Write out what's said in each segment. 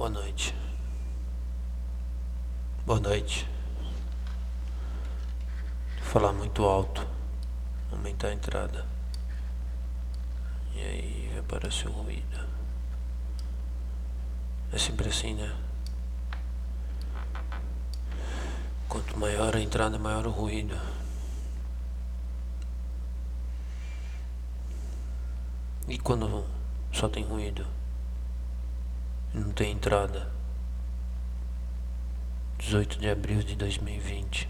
Boa noite. Boa noite. Falar muito alto. Aumentar a entrada. E aí aparece o ruído. É sempre assim, né? Quanto maior a entrada, maior o ruído. E quando só tem ruído? Não tem entrada. 18 de abril de 2020.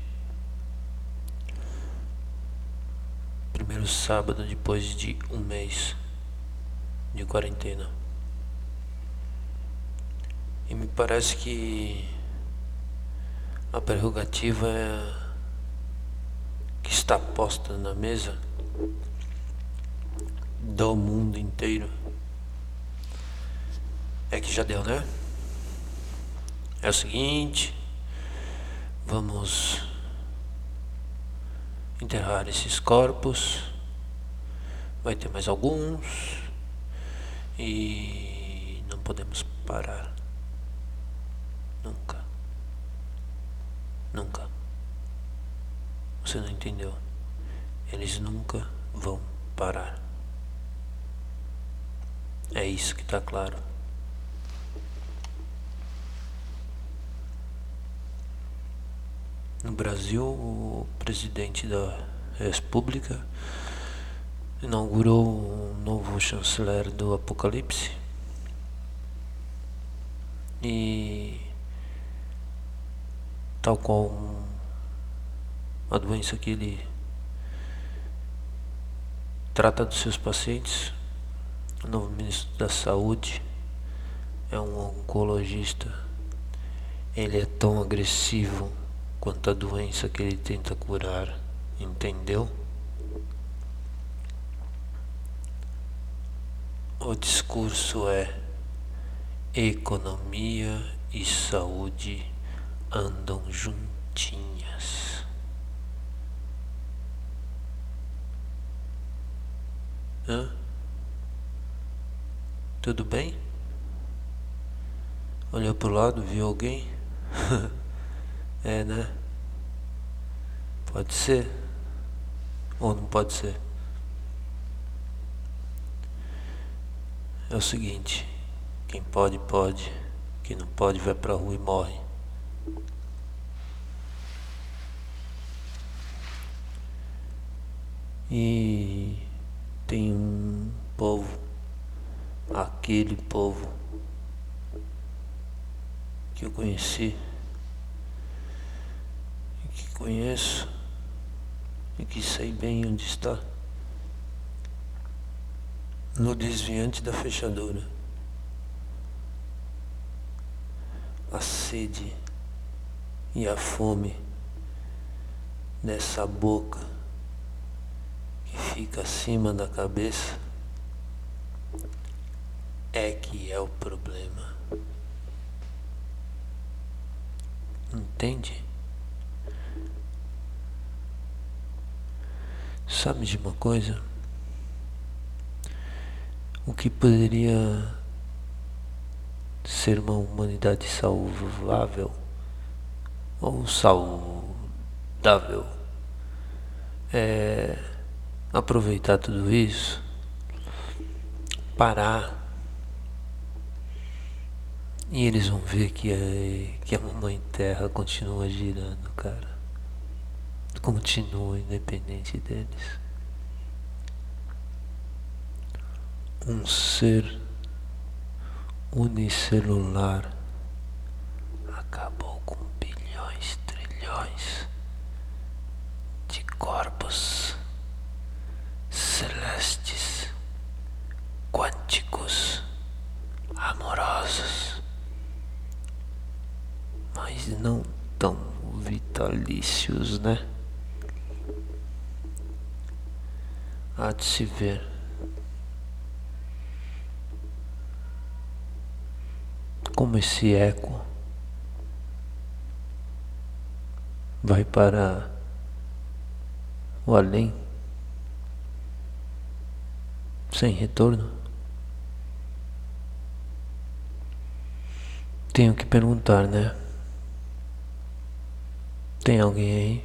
Primeiro sábado depois de um mês de quarentena. E me parece que a prerrogativa é que está posta na mesa do mundo inteiro é que já deu, né? É o seguinte, vamos enterrar esses corpos. Vai ter mais alguns e não podemos parar. Nunca. Nunca. Você não entendeu? Eles nunca vão parar. É isso que está claro. No Brasil, o presidente da República inaugurou um novo chanceler do Apocalipse e tal qual a doença que ele trata dos seus pacientes, o novo ministro da Saúde é um oncologista. Ele é tão agressivo quanto a doença que ele tenta curar, entendeu? O discurso é economia e saúde andam juntinhas. Hã? Tudo bem? Olhou pro lado, viu alguém? É, né? Pode ser. Ou não pode ser. É o seguinte, quem pode, pode. Quem não pode, vai pra rua e morre. E tem um povo, aquele povo que eu conheci conheço e que sei bem onde está. No desviante da fechadura. A sede e a fome dessa boca que fica acima da cabeça é que é o problema. Entende? Sabe de uma coisa? O que poderia ser uma humanidade saudável ou saudável é aproveitar tudo isso, parar e eles vão ver que a, que a mamãe terra continua girando, cara continua independente deles. Um ser unicelular acabou com bilhões, trilhões de corpos celestes, quânticos, amorosos, mas não tão vitalícios, né? Há de se ver. Como esse eco vai para o além sem retorno. Tenho que perguntar, né? Tem alguém aí?